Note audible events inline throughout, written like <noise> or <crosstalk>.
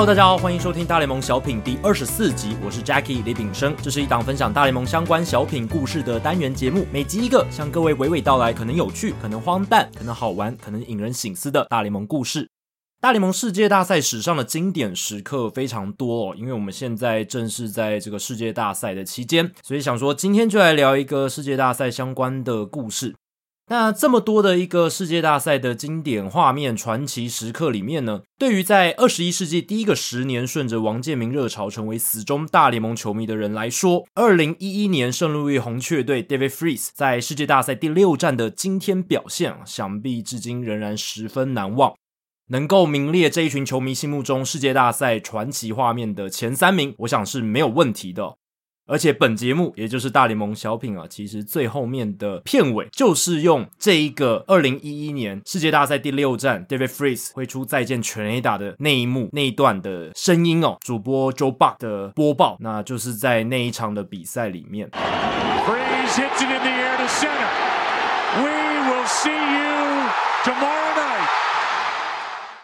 Hello，，大家好，欢迎收听大联盟小品第二十四集，我是 Jackie 李炳生，这是一档分享大联盟相关小品故事的单元节目，每集一个，向各位娓娓道来，可能有趣，可能荒诞，可能好玩，可能引人省思的大联盟故事。大联盟世界大赛史上的经典时刻非常多哦，因为我们现在正是在这个世界大赛的期间，所以想说今天就来聊一个世界大赛相关的故事。那这么多的一个世界大赛的经典画面、传奇时刻里面呢，对于在二十一世纪第一个十年顺着王建民热潮成为死忠大联盟球迷的人来说，二零一一年圣路易红雀队 David Freese 在世界大赛第六战的惊天表现，想必至今仍然十分难忘。能够名列这一群球迷心目中世界大赛传奇画面的前三名，我想是没有问题的。而且本节目，也就是大联盟小品啊，其实最后面的片尾就是用这一个二零一一年世界大赛第六战 David Freese 挥出再见全垒打的那一幕那一段的声音哦，主播 Joe Buck 的播报，那就是在那一场的比赛里面。Freese hits it in the air to center. We will see you tomorrow night.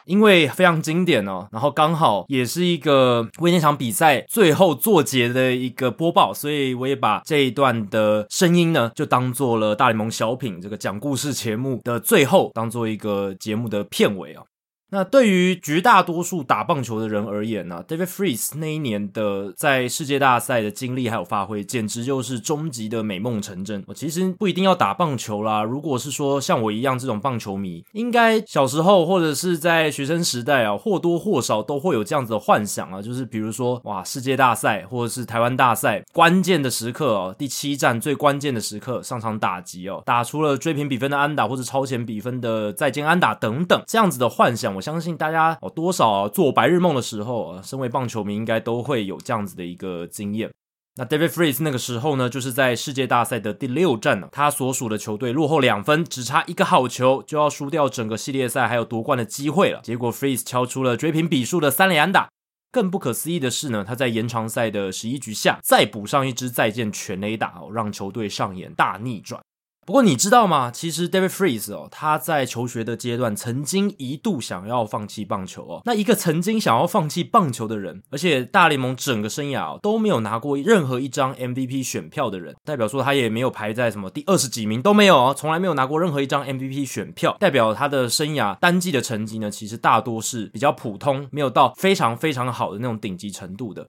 因为非常经典哦，然后刚好也是一个为那场比赛最后作结的一个播报，所以我也把这一段的声音呢，就当做了大联盟小品这个讲故事节目的最后，当做一个节目的片尾哦。那对于绝大多数打棒球的人而言呢，David Freese 那一年的在世界大赛的经历还有发挥，简直就是终极的美梦成真。我其实不一定要打棒球啦，如果是说像我一样这种棒球迷，应该小时候或者是在学生时代啊，或多或少都会有这样子的幻想啊，就是比如说哇，世界大赛或者是台湾大赛关键的时刻哦，第七战最关键的时刻上场打击哦，打出了追平比分的安打或者超前比分的再见安打等等这样子的幻想。我相信大家哦，多少，做白日梦的时候啊，身为棒球迷应该都会有这样子的一个经验。那 David Freese 那个时候呢，就是在世界大赛的第六战呢，他所属的球队落后两分，只差一个好球就要输掉整个系列赛还有夺冠的机会了。结果 Freese 敲出了追平比数的三连打。更不可思议的是呢，他在延长赛的十一局下再补上一支再见全垒打哦，让球队上演大逆转。不过你知道吗？其实 David Freese 哦，他在求学的阶段曾经一度想要放弃棒球哦。那一个曾经想要放弃棒球的人，而且大联盟整个生涯哦都没有拿过任何一张 MVP 选票的人，代表说他也没有排在什么第二十几名都没有哦，从来没有拿过任何一张 MVP 选票，代表他的生涯单季的成绩呢，其实大多是比较普通，没有到非常非常好的那种顶级程度的。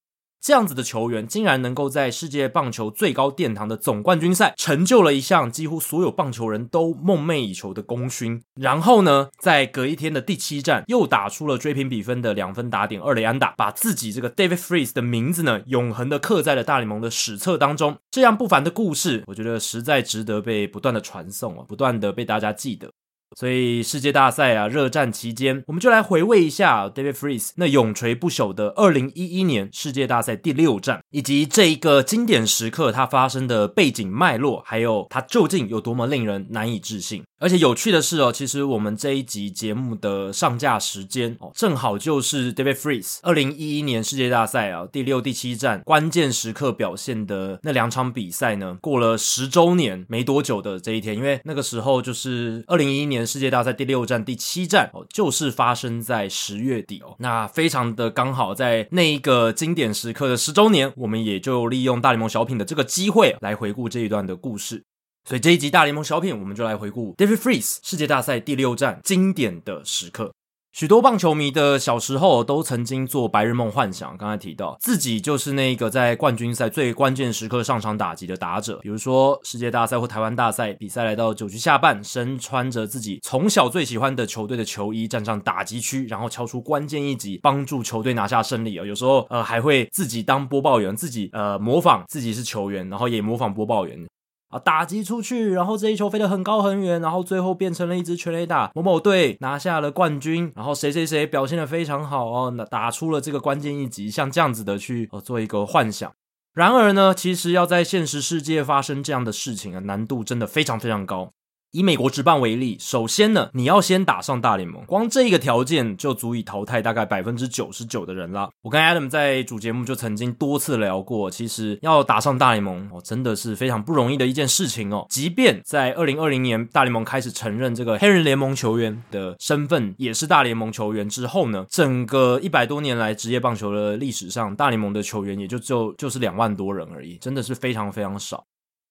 这样子的球员竟然能够在世界棒球最高殿堂的总冠军赛成就了一项几乎所有棒球人都梦寐以求的功勋，然后呢，在隔一天的第七战又打出了追平比分的两分打点二垒安打，把自己这个 David Freese 的名字呢永恒的刻在了大联盟的史册当中。这样不凡的故事，我觉得实在值得被不断的传颂啊，不断的被大家记得。所以世界大赛啊，热战期间，我们就来回味一下 David Freese 那永垂不朽的二零一一年世界大赛第六战，以及这一个经典时刻它发生的背景脉络，还有它究竟有多么令人难以置信。而且有趣的是哦，其实我们这一集节目的上架时间哦，正好就是 David Freese 二零一一年世界大赛啊第六、第七站关键时刻表现的那两场比赛呢，过了十周年没多久的这一天，因为那个时候就是二零一一年。世界大赛第六站第七站哦，就是发生在十月底哦，那非常的刚好，在那一个经典时刻的十周年，我我们也就利用大联盟小品的这个机会来回顾这一段的故事。所以这一集大联盟小品，我们就来回顾 David Freese 世界大赛第六战经典的时刻。许多棒球迷的小时候都曾经做白日梦幻想，刚才提到自己就是那个在冠军赛最关键时刻上场打击的打者，比如说世界大赛或台湾大赛比赛来到九局下半，身穿着自己从小最喜欢的球队的球衣站上打击区，然后敲出关键一击，帮助球队拿下胜利啊！有时候呃还会自己当播报员，自己呃模仿自己是球员，然后也模仿播报员。啊！打击出去，然后这一球飞得很高很远，然后最后变成了一支全垒打，某某队拿下了冠军，然后谁谁谁表现得非常好哦，那打出了这个关键一击，像这样子的去呃做一个幻想。然而呢，其实要在现实世界发生这样的事情啊，难度真的非常非常高。以美国职棒为例，首先呢，你要先打上大联盟，光这一个条件就足以淘汰大概百分之九十九的人啦。我跟 Adam 在主节目就曾经多次聊过，其实要打上大联盟哦，真的是非常不容易的一件事情哦。即便在二零二零年大联盟开始承认这个黑人联盟球员的身份也是大联盟球员之后呢，整个一百多年来职业棒球的历史上，大联盟的球员也就就就是两万多人而已，真的是非常非常少。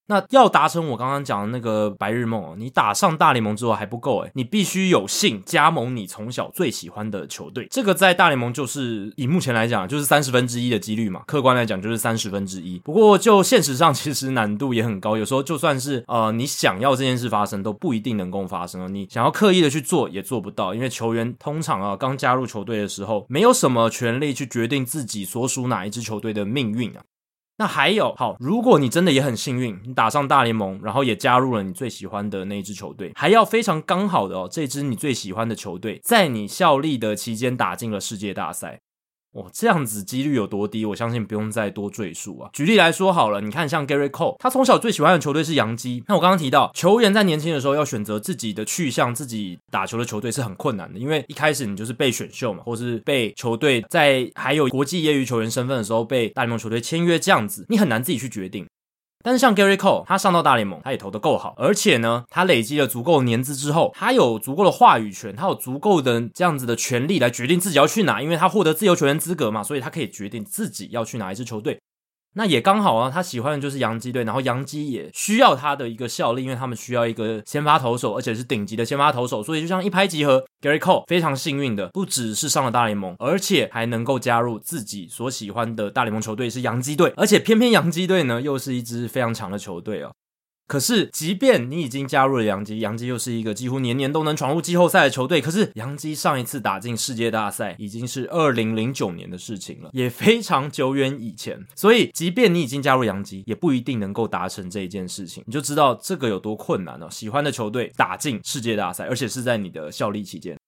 那要达成我刚刚讲的那个白日梦，你打上大联盟之后还不够诶，你必须有幸加盟你从小最喜欢的球队。这个在大联盟就是以目前来讲就是三十分之一的几率嘛，客观来讲就是三十分之一。不过就现实上 <laughs> 其实难度也很高，有时候就算是呃你想要这件事发生都不一定能够发生。你想要刻意的去做也做不到，因为球员通常啊刚加入球队的时候没有什么权利去决定自己所属哪一支球队的命运啊。那还有，好，如果你真的也很幸运，你打上大联盟，然后也加入了你最喜欢的那一支球队，还要非常刚好的哦，这支你最喜欢的球队在你效力的期间打进了世界大赛。哦，这样子几率有多低？我相信不用再多赘述啊。举例来说好了，你看像 Gary Cole，他从小最喜欢的球队是洋基。那我刚刚提到，球员在年轻的时候要选择自己的去向、自己打球的球队是很困难的，因为一开始你就是被选秀嘛，或是被球队在还有国际业余球员身份的时候被大联盟球队签约，这样子你很难自己去决定。但是像 Gary Cole，他上到大联盟，他也投得够好，而且呢，他累积了足够年资之后，他有足够的话语权，他有足够的这样子的权利来决定自己要去哪，因为他获得自由球员资格嘛，所以他可以决定自己要去哪一支球队。那也刚好啊，他喜欢的就是洋基队，然后洋基也需要他的一个效力，因为他们需要一个先发投手，而且是顶级的先发投手，所以就像一拍即合。Gary Cole 非常幸运的，不只是上了大联盟，而且还能够加入自己所喜欢的大联盟球队是洋基队，而且偏偏洋基队呢又是一支非常强的球队哦。可是，即便你已经加入了洋基，洋基又是一个几乎年年都能闯入季后赛的球队。可是，洋基上一次打进世界大赛已经是二零零九年的事情了，也非常久远以前。所以，即便你已经加入洋基，也不一定能够达成这一件事情。你就知道这个有多困难了哦。喜欢的球队打进世界大赛，而且是在你的效力期间。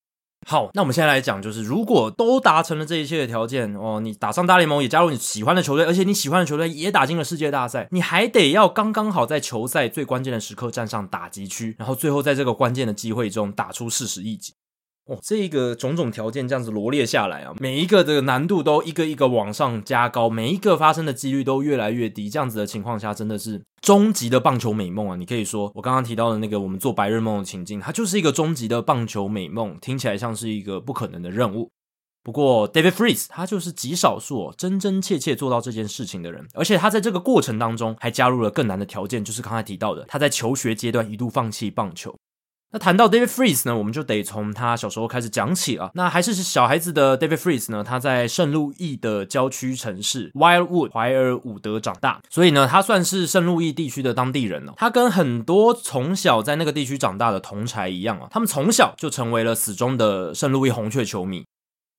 好，那我们现在来讲，就是如果都达成了这一切的条件哦，你打上大联盟，也加入你喜欢的球队，而且你喜欢的球队也打进了世界大赛，你还得要刚刚好在球赛最关键的时刻站上打击区，然后最后在这个关键的机会中打出四十一级。哦，这一个种种条件这样子罗列下来啊，每一个的难度都一个一个往上加高，每一个发生的几率都越来越低。这样子的情况下，真的是终极的棒球美梦啊！你可以说，我刚刚提到的那个我们做白日梦的情境，它就是一个终极的棒球美梦，听起来像是一个不可能的任务。不过，David Freese 他就是极少数真真切切做到这件事情的人，而且他在这个过程当中还加入了更难的条件，就是刚才提到的，他在求学阶段一度放弃棒球。那谈到 David Freeze 呢，我们就得从他小时候开始讲起了。那还是小孩子的 David Freeze 呢，他在圣路易的郊区城市 Wildwood 怀尔伍德长大，所以呢，他算是圣路易地区的当地人哦。他跟很多从小在那个地区长大的同才一样啊，他们从小就成为了死忠的圣路易红雀球迷。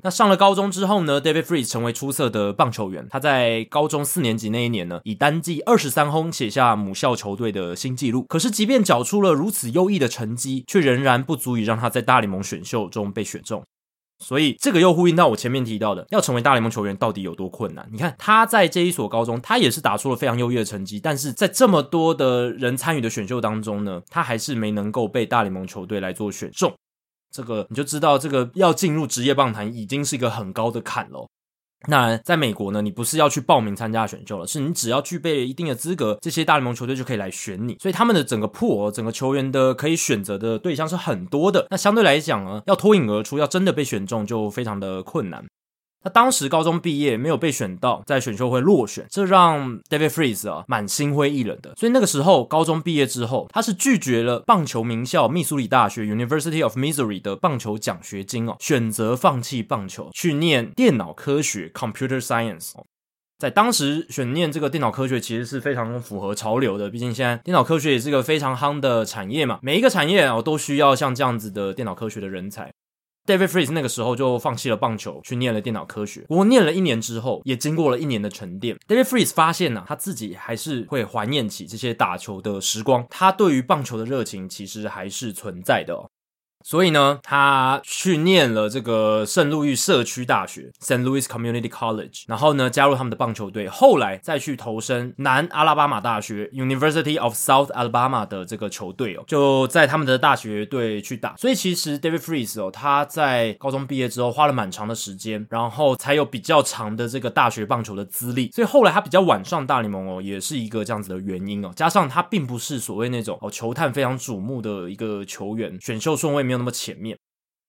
那上了高中之后呢，David Freeze 成为出色的棒球员。他在高中四年级那一年呢，以单季二十三轰写下母校球队的新纪录。可是，即便缴出了如此优异的成绩，却仍然不足以让他在大联盟选秀中被选中。所以，这个又呼应到我前面提到的，要成为大联盟球员到底有多困难？你看，他在这一所高中，他也是打出了非常优异的成绩，但是在这么多的人参与的选秀当中呢，他还是没能够被大联盟球队来做选中。这个你就知道，这个要进入职业棒坛已经是一个很高的坎了。那在美国呢，你不是要去报名参加选秀了，是你只要具备一定的资格，这些大联盟球队就可以来选你。所以他们的整个 pool，整个球员的可以选择的对象是很多的。那相对来讲呢，要脱颖而出，要真的被选中，就非常的困难。他当时高中毕业没有被选到，在选秀会落选，这让 David Freese 啊蛮心灰意冷的。所以那个时候高中毕业之后，他是拒绝了棒球名校密苏里大学 University of Missouri 的棒球奖学金哦，选择放弃棒球去念电脑科学 Computer Science。在当时选念这个电脑科学其实是非常符合潮流的，毕竟现在电脑科学也是一个非常夯的产业嘛，每一个产业哦都需要像这样子的电脑科学的人才。David Freese 那个时候就放弃了棒球，去念了电脑科学。不过念了一年之后，也经过了一年的沉淀。David Freese 发现呢、啊，他自己还是会怀念起这些打球的时光。他对于棒球的热情其实还是存在的。所以呢，他去念了这个圣路易社区大学 （St. Louis Community College），然后呢，加入他们的棒球队，后来再去投身南阿拉巴马大学 （University of South Alabama） 的这个球队哦，就在他们的大学队去打。所以其实 David Freese 哦，他在高中毕业之后花了蛮长的时间，然后才有比较长的这个大学棒球的资历。所以后来他比较晚上大联盟哦，也是一个这样子的原因哦。加上他并不是所谓那种哦球探非常瞩目的一个球员，选秀顺位没有那么前面。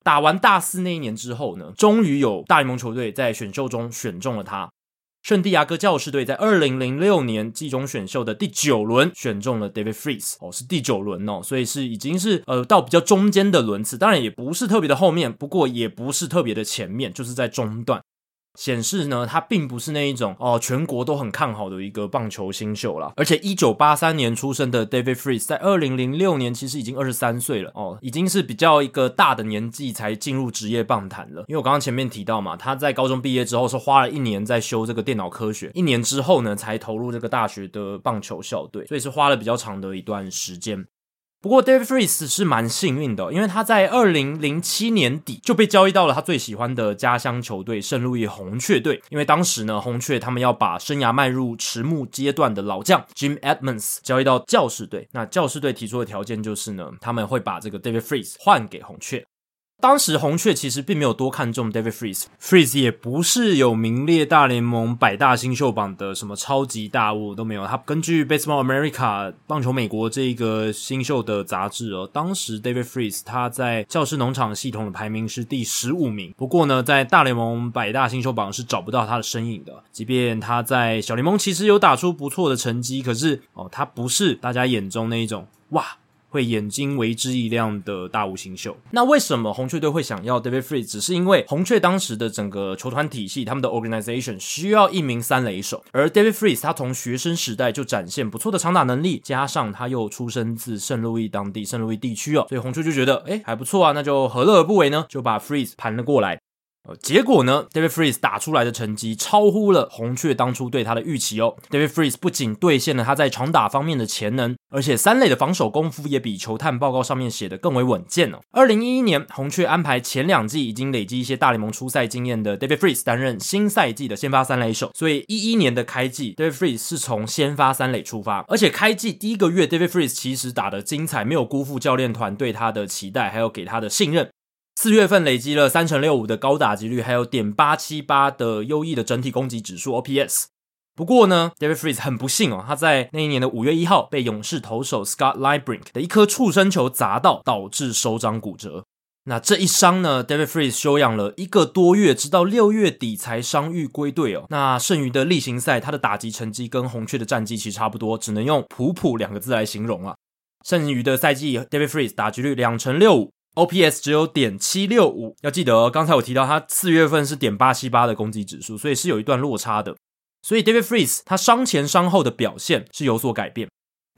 打完大四那一年之后呢，终于有大联盟球队在选秀中选中了他。圣地亚哥教士队在二零零六年季中选秀的第九轮选中了 David Freese 哦，是第九轮哦，所以是已经是呃到比较中间的轮次，当然也不是特别的后面，不过也不是特别的前面，就是在中段。显示呢，他并不是那一种哦，全国都很看好的一个棒球新秀啦。而且，一九八三年出生的 David Freese 在二零零六年其实已经二十三岁了哦，已经是比较一个大的年纪才进入职业棒坛了。因为我刚刚前面提到嘛，他在高中毕业之后是花了一年在修这个电脑科学，一年之后呢才投入这个大学的棒球校队，所以是花了比较长的一段时间。不过，David Freese 是蛮幸运的，因为他在二零零七年底就被交易到了他最喜欢的家乡球队圣路易红雀队。因为当时呢，红雀他们要把生涯迈入迟暮阶段的老将 Jim Edmonds 交易到教士队。那教士队提出的条件就是呢，他们会把这个 David Freese 换给红雀。当时红雀其实并没有多看重 David Freese，Freese 也不是有名列大联盟百大新秀榜的什么超级大物都没有。他根据 Baseball America 棒球美国这个新秀的杂志哦，当时 David Freese 他在教师农场系统的排名是第十五名。不过呢，在大联盟百大新秀榜是找不到他的身影的。即便他在小联盟其实有打出不错的成绩，可是哦，他不是大家眼中那一种哇。会眼睛为之一亮的大物新秀。那为什么红雀队会想要 David Freese？只是因为红雀当时的整个球团体系，他们的 organization 需要一名三垒手，而 David Freese 他从学生时代就展现不错的长打能力，加上他又出生自圣路易当地圣路易地区哦，所以红雀就觉得诶还不错啊，那就何乐而不为呢？就把 Freese 盘了过来。呃，结果呢，David Freese 打出来的成绩超乎了红雀当初对他的预期哦。David Freese 不仅兑现了他在长打方面的潜能，而且三垒的防守功夫也比球探报告上面写的更为稳健哦。二零一一年，红雀安排前两季已经累积一些大联盟初赛经验的 David Freese 担任新赛季的先发三垒手，所以一一年的开季，David Freese 是从先发三垒出发，而且开季第一个月，David Freese 其实打得精彩，没有辜负教练团对他的期待，还有给他的信任。四月份累积了三成六五的高打击率，还有点八七八的优异的整体攻击指数 OPS。不过呢，David Freeze 很不幸哦，他在那一年的五月一号被勇士投手 Scott Librink 的一颗触身球砸到，导致手掌骨折。那这一伤呢，David Freeze 休养了一个多月，直到六月底才伤愈归队哦。那剩余的例行赛，他的打击成绩跟红雀的战绩其实差不多，只能用普普两个字来形容啊。剩余的赛季，David Freeze 打击率两成六五。OPS 只有点七六五，要记得，刚才我提到他四月份是点八七八的攻击指数，所以是有一段落差的。所以 David Freese 他伤前伤后的表现是有所改变。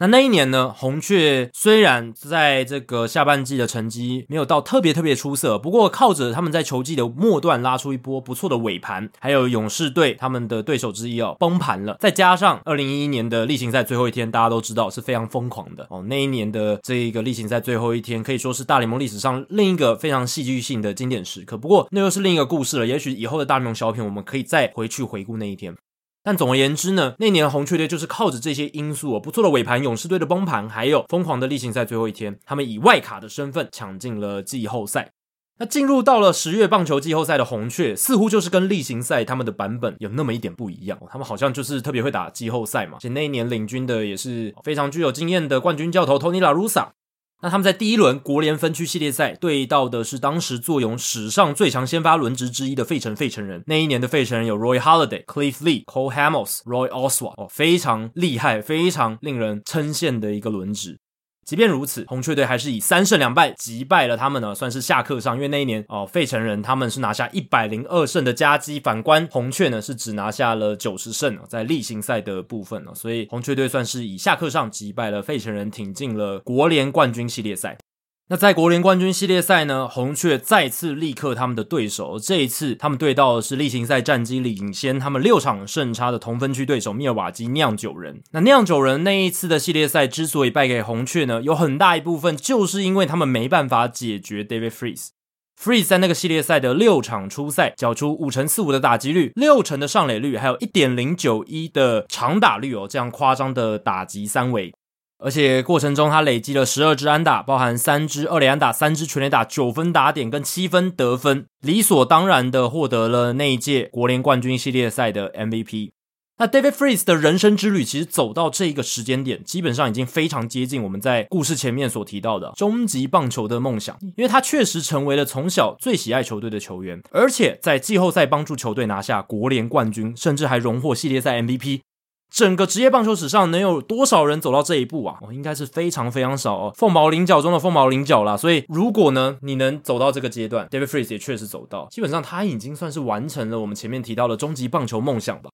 那那一年呢，红雀虽然在这个下半季的成绩没有到特别特别出色，不过靠着他们在球季的末段拉出一波不错的尾盘，还有勇士队他们的对手之一哦崩盘了，再加上二零一一年的例行赛最后一天，大家都知道是非常疯狂的哦。那一年的这一个例行赛最后一天，可以说是大联盟历史上另一个非常戏剧性的经典时刻。不过那又是另一个故事了，也许以后的大联盟小品我们可以再回去回顾那一天。但总而言之呢，那年红雀队就是靠着这些因素哦，不错的尾盘，勇士队的崩盘，还有疯狂的例行赛最后一天，他们以外卡的身份抢进了季后赛。那进入到了十月棒球季后赛的红雀，似乎就是跟例行赛他们的版本有那么一点不一样，他们好像就是特别会打季后赛嘛。且那一年领军的也是非常具有经验的冠军教头 Tony La Russa。那他们在第一轮国联分区系列赛对到的是当时坐拥史上最强先发轮值之一的费城费城人。那一年的费城人有 Roy Holiday、Cliff Lee、Cole Hamels、Roy Oswalt，哦，非常厉害，非常令人称羡的一个轮值。即便如此，红雀队还是以三胜两败击败了他们呢，算是下课上。因为那一年哦，费城人他们是拿下一百零二胜的佳绩，反观红雀呢是只拿下了九十胜，在例行赛的部分哦，所以红雀队算是以下课上击败了费城人，挺进了国联冠军系列赛。那在国联冠军系列赛呢，红雀再次力克他们的对手，这一次他们对到的是例行赛战绩领先他们六场胜差的同分区对手密尔瓦基酿酒人。那酿酒人那一次的系列赛之所以败给红雀呢，有很大一部分就是因为他们没办法解决 David Freese。Freese 在那个系列赛的六场初赛，缴出五成四五的打击率，六成的上垒率，还有一点零九一的长打率哦，这样夸张的打击三围。而且过程中，他累积了十二支安打，包含三支二垒安打、三支全垒打、九分打点跟七分得分，理所当然的获得了那一届国联冠军系列赛的 MVP。那 David Freese 的人生之旅，其实走到这一个时间点，基本上已经非常接近我们在故事前面所提到的终极棒球的梦想，因为他确实成为了从小最喜爱球队的球员，而且在季后赛帮助球队拿下国联冠军，甚至还荣获系列赛 MVP。整个职业棒球史上能有多少人走到这一步啊？哦，应该是非常非常少哦，凤毛麟角中的凤毛麟角啦。所以，如果呢，你能走到这个阶段，David Freese 也确实走到，基本上他已经算是完成了我们前面提到的终极棒球梦想吧。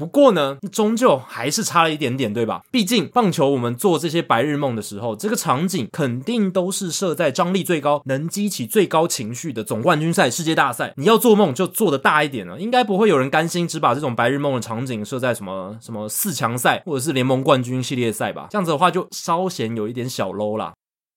不过呢，终究还是差了一点点，对吧？毕竟棒球，我们做这些白日梦的时候，这个场景肯定都是设在张力最高、能激起最高情绪的总冠军赛、世界大赛。你要做梦就做得大一点了，应该不会有人甘心只把这种白日梦的场景设在什么什么四强赛或者是联盟冠军系列赛吧？这样子的话就稍显有一点小 low 啦。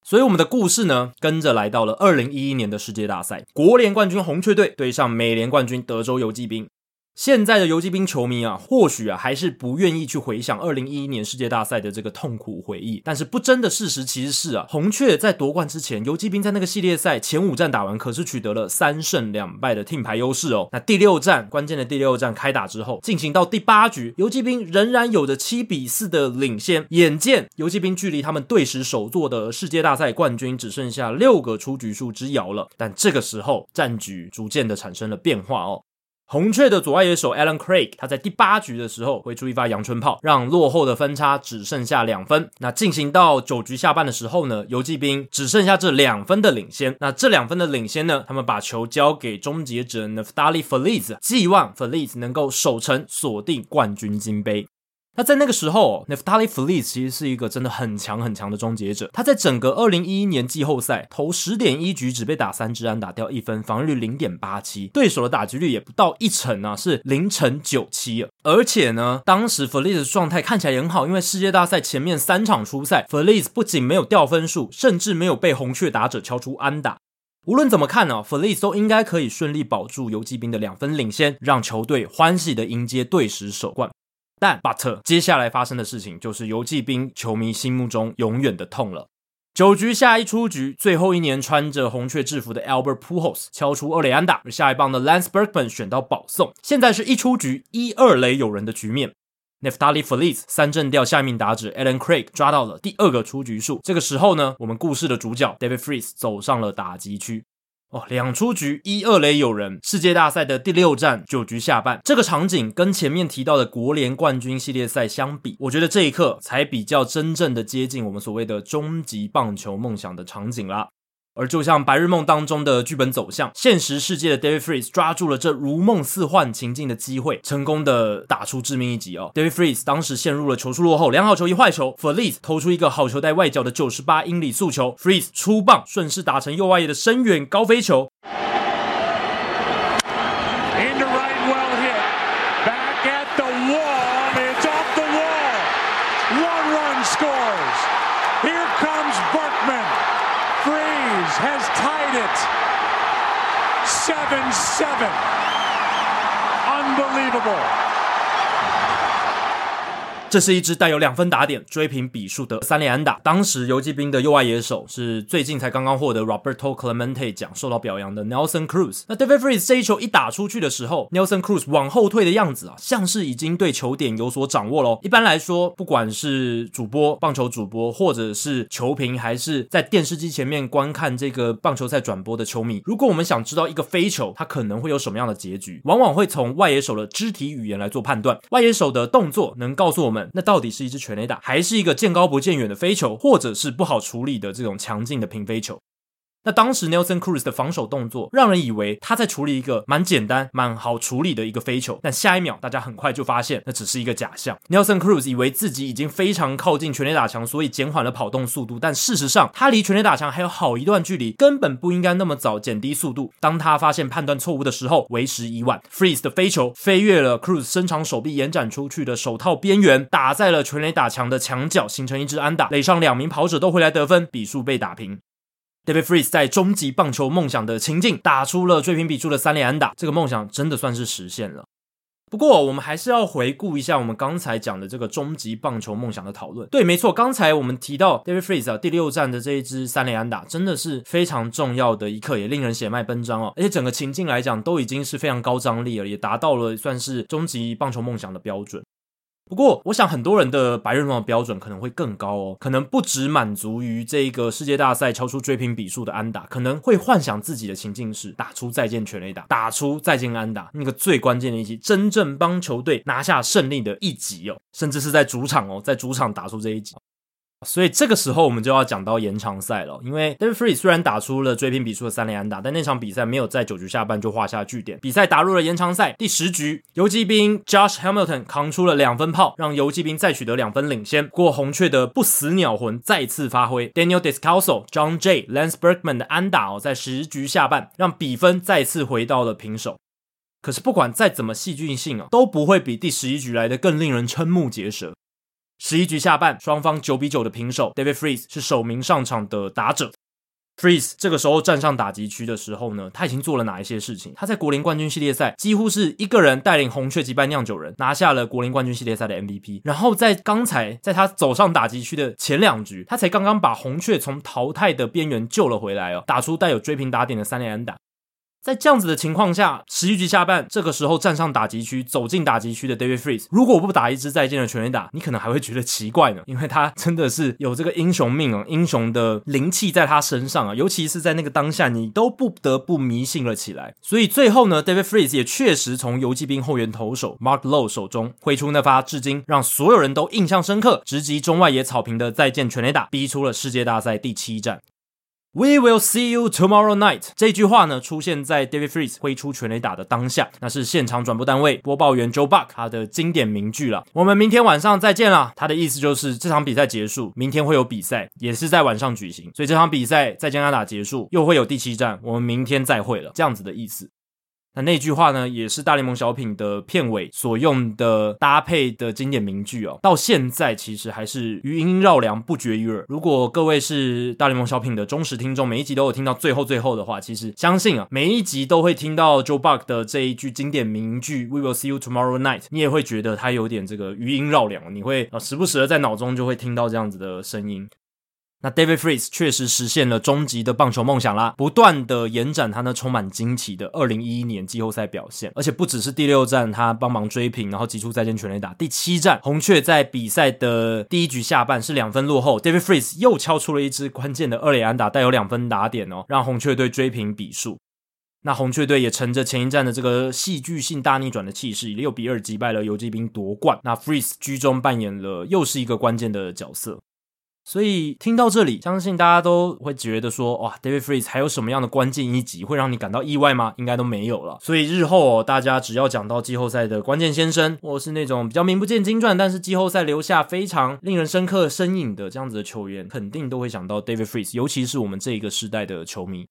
所以我们的故事呢，跟着来到了二零一一年的世界大赛，国联冠军红雀队对上美联冠军德州游骑兵。现在的游骑兵球迷啊，或许啊还是不愿意去回想二零一一年世界大赛的这个痛苦回忆。但是不争的事实其实是啊，红雀在夺冠之前，游骑兵在那个系列赛前五战打完，可是取得了三胜两败的听牌优势哦。那第六战关键的第六战开打之后，进行到第八局，游骑兵仍然有着七比四的领先。眼见游骑兵距离他们队史首座的世界大赛冠军只剩下六个出局数之遥了。但这个时候战局逐渐的产生了变化哦。红雀的左外野手 Alan Craig，他在第八局的时候挥出一发阳春炮，让落后的分差只剩下两分。那进行到九局下半的时候呢，游骑兵只剩下这两分的领先。那这两分的领先呢，他们把球交给终结者 Neftali Feliz，寄望 Feliz 能够守城锁定冠军金杯。那在那个时候，Neftali Feliz 其实是一个真的很强很强的终结者。他在整个二零一一年季后赛投十点一局，只被打三支安打，掉一分，防御率零点八七，对手的打击率也不到一成啊，是零成九七。而且呢，当时 Feliz 的状态看起来也很好，因为世界大赛前面三场初赛，Feliz 不仅没有掉分数，甚至没有被红雀打者敲出安打。无论怎么看呢、啊，Feliz 都应该可以顺利保住游骑兵的两分领先，让球队欢喜的迎接队史首冠。但 But 接下来发生的事情就是游骑兵球迷心目中永远的痛了。九局下一出局，最后一年穿着红雀制服的 Albert Pujols 敲出二垒安打，而下一棒的 Lance Berkman 选到保送。现在是一出局一二垒有人的局面。Neftali Feliz 三振掉下一名打者 Alan Craig 抓到了第二个出局数。这个时候呢，我们故事的主角 David Freese 走上了打击区。哦，两出局，一二垒有人。世界大赛的第六战，九局下半，这个场景跟前面提到的国联冠军系列赛相比，我觉得这一刻才比较真正的接近我们所谓的终极棒球梦想的场景啦。而就像白日梦当中的剧本走向，现实世界的 David Freeze 抓住了这如梦似幻情境的机会，成功的打出致命一击哦。David Freeze 当时陷入了球速落后，两好球一坏球，Feliz 投出一个好球带外角的九十八英里速球，Freeze 出棒顺势打成右外野的深远高飞球。7 7. Unbelievable. 这是一支带有两分打点追平比数的三连安打。当时游击兵的右外野手是最近才刚刚获得 Roberto Clemente 奖受到表扬的 Nelson Cruz。那 David Freese 这一球一打出去的时候，Nelson Cruz 往后退的样子啊，像是已经对球点有所掌握咯。一般来说，不管是主播、棒球主播，或者是球评，还是在电视机前面观看这个棒球赛转播的球迷，如果我们想知道一个飞球它可能会有什么样的结局，往往会从外野手的肢体语言来做判断。外野手的动作能告诉我们。那到底是一支全垒打，还是一个见高不见远的飞球，或者是不好处理的这种强劲的平飞球？那当时 Nelson Cruz 的防守动作让人以为他在处理一个蛮简单、蛮好处理的一个飞球，但下一秒大家很快就发现那只是一个假象。Nelson Cruz 以为自己已经非常靠近全垒打墙，所以减缓了跑动速度，但事实上他离全垒打墙还有好一段距离，根本不应该那么早减低速度。当他发现判断错误的时候，为时已晚。Freeze 的飞球飞越了 Cruz 伸长手臂延展出去的手套边缘，打在了全垒打墙的墙角，形成一支安打，垒上两名跑者都回来得分，比数被打平。David Freese 在终极棒球梦想的情境打出了追平比数的三连安打，这个梦想真的算是实现了。不过，我们还是要回顾一下我们刚才讲的这个终极棒球梦想的讨论。对，没错，刚才我们提到 David Freese 啊，第六战的这一支三连安打，真的是非常重要的一刻，也令人血脉奔张哦。而且整个情境来讲，都已经是非常高张力了，也达到了算是终极棒球梦想的标准。不过，我想很多人的白日梦的标准可能会更高哦，可能不只满足于这个世界大赛超出追平比数的安打，可能会幻想自己的情境是打出再见全垒打，打出再见安打，那个最关键的一击，真正帮球队拿下胜利的一集哦，甚至是在主场哦，在主场打出这一集。所以这个时候我们就要讲到延长赛了，因为 Dave Free 虽然打出了追平比数的三连安打，但那场比赛没有在九局下半就画下句点。比赛打入了延长赛第十局，游击兵 Josh Hamilton 扛出了两分炮，让游击兵再取得两分领先。不过红雀的不死鸟魂再次发挥，Daniel Descalso、John J、Lance Berkman 的安打哦，在十局下半让比分再次回到了平手。可是不管再怎么戏剧性啊，都不会比第十一局来的更令人瞠目结舌。十一局下半，双方九比九的平手。David Freese 是首名上场的打者。Freese 这个时候站上打击区的时候呢，他已经做了哪一些事情？他在国联冠军系列赛几乎是一个人带领红雀击败酿酒人，拿下了国联冠军系列赛的 MVP。然后在刚才在他走上打击区的前两局，他才刚刚把红雀从淘汰的边缘救了回来哦，打出带有追平打点的三连安打。在这样子的情况下，十一局下半，这个时候站上打击区，走进打击区的 David Freese，如果不打一支再见的全垒打，你可能还会觉得奇怪呢，<laughs> 因为他真的是有这个英雄命啊，英雄的灵气在他身上啊，尤其是在那个当下，你都不得不迷信了起来。所以最后呢，David Freese 也确实从游击兵后援投手 Mark Low 手中挥出那发至今让所有人都印象深刻、直击中外野草坪的再见全垒打，逼出了世界大赛第七战。We will see you tomorrow night。这句话呢，出现在 David Freese 挥出全垒打的当下，那是现场转播单位播报员 Joe Buck 他的经典名句了。我们明天晚上再见啦。他的意思就是这场比赛结束，明天会有比赛，也是在晚上举行。所以这场比赛在加拿大结束，又会有第七战，我们明天再会了，这样子的意思。那那句话呢，也是大联盟小品的片尾所用的搭配的经典名句哦。到现在其实还是余音绕梁，不绝于耳。如果各位是大联盟小品的忠实听众，每一集都有听到最后最后的话，其实相信啊，每一集都会听到 Joe Buck 的这一句经典名句 “We will see you tomorrow night”，你也会觉得它有点这个余音绕梁，你会啊时不时的在脑中就会听到这样子的声音。那 David Freese 确实实现了终极的棒球梦想啦，不断的延展他那充满惊奇的二零一一年季后赛表现，而且不只是第六战他帮忙追平，然后击出再见全垒打，第七战红雀在比赛的第一局下半是两分落后，David Freese 又敲出了一支关键的二垒安打，带有两分打点哦，让红雀队追平比数。那红雀队也乘着前一战的这个戏剧性大逆转的气势，以六比二击败了游击兵夺冠。那 Freese 居中扮演了又是一个关键的角色。所以听到这里，相信大家都会觉得说，哇，David Freeze 还有什么样的关键一集会让你感到意外吗？应该都没有了。所以日后哦，大家只要讲到季后赛的关键先生，或是那种比较名不见经传，但是季后赛留下非常令人深刻身影的这样子的球员，肯定都会想到 David Freeze，尤其是我们这一个时代的球迷。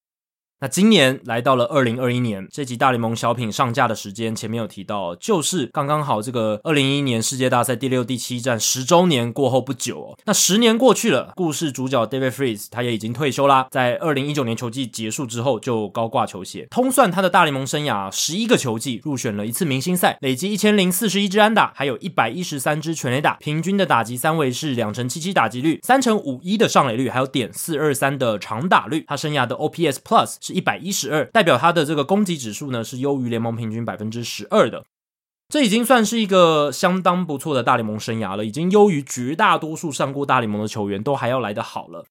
那今年来到了二零二一年，这集大联盟小品上架的时间，前面有提到，就是刚刚好这个二零一一年世界大赛第六、第七战十周年过后不久哦。那十年过去了，故事主角 David Freese 他也已经退休啦，在二零一九年球季结束之后就高挂球鞋。通算他的大联盟生涯十一个球季，入选了一次明星赛，累积一千零四十一支安打，还有一百一十三支全垒打，平均的打击三围是两成七七打击率，三成五一的上垒率，还有点四二三的长打率。他生涯的 OPS Plus 是一百一十二，代表他的这个攻击指数呢是优于联盟平均百分之十二的，这已经算是一个相当不错的大联盟生涯了，已经优于绝大多数上过大联盟的球员都还要来得好了。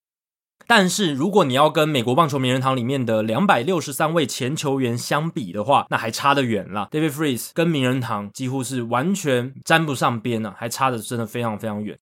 但是如果你要跟美国棒球名人堂里面的两百六十三位前球员相比的话，那还差得远了。David Freese 跟名人堂几乎是完全沾不上边呢，还差得真的非常非常远。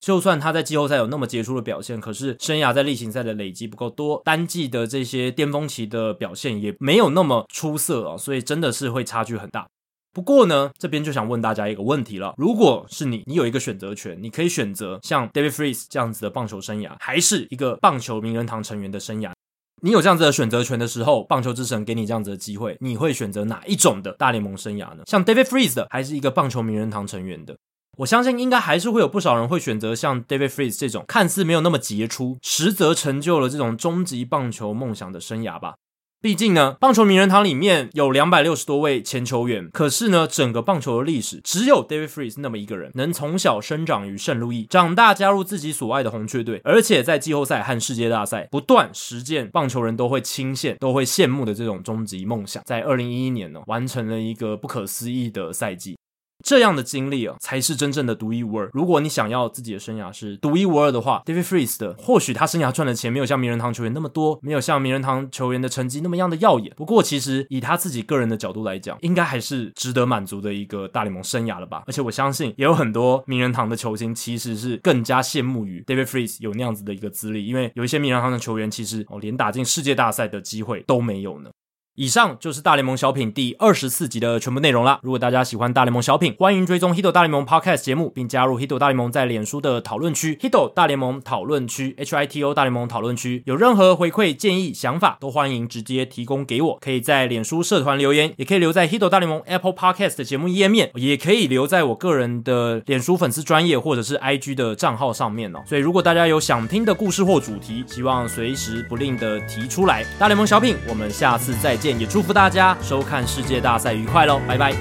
就算他在季后赛有那么杰出的表现，可是生涯在例行赛的累积不够多，单季的这些巅峰期的表现也没有那么出色啊，所以真的是会差距很大。不过呢，这边就想问大家一个问题了：如果是你，你有一个选择权，你可以选择像 David Freese 这样子的棒球生涯，还是一个棒球名人堂成员的生涯？你有这样子的选择权的时候，棒球之神给你这样子的机会，你会选择哪一种的大联盟生涯呢？像 David Freese 的，还是一个棒球名人堂成员的？我相信应该还是会有不少人会选择像 David Freese 这种看似没有那么杰出，实则成就了这种终极棒球梦想的生涯吧。毕竟呢，棒球名人堂里面有两百六十多位前球员，可是呢，整个棒球的历史只有 David Freese 那么一个人，能从小生长于圣路易，长大加入自己所爱的红雀队，而且在季后赛和世界大赛不断实践棒球人都会钦羡、都会羡慕的这种终极梦想，在二零一一年呢，完成了一个不可思议的赛季。这样的经历啊，才是真正的独一无二。如果你想要自己的生涯是独一无二的话，David Freese 的或许他生涯赚的钱没有像名人堂球员那么多，没有像名人堂球员的成绩那么样的耀眼。不过，其实以他自己个人的角度来讲，应该还是值得满足的一个大联盟生涯了吧。而且我相信，也有很多名人堂的球星其实是更加羡慕于 David Freese 有那样子的一个资历，因为有一些名人堂的球员其实哦连打进世界大赛的机会都没有呢。以上就是大联盟小品第二十四集的全部内容啦。如果大家喜欢大联盟小品，欢迎追踪 Hito 大联盟 Podcast 节目，并加入 Hito 大联盟在脸书的讨论区 Hito 大联盟讨论区 H I T O 大联盟讨论区。有任何回馈建议想法，都欢迎直接提供给我。可以在脸书社团留言，也可以留在 Hito 大联盟 Apple Podcast 的节目页面，也可以留在我个人的脸书粉丝专业或者是 IG 的账号上面哦。所以如果大家有想听的故事或主题，希望随时不吝的提出来。大联盟小品，我们下次再见也祝福大家。收看世界大赛愉快喽，拜拜。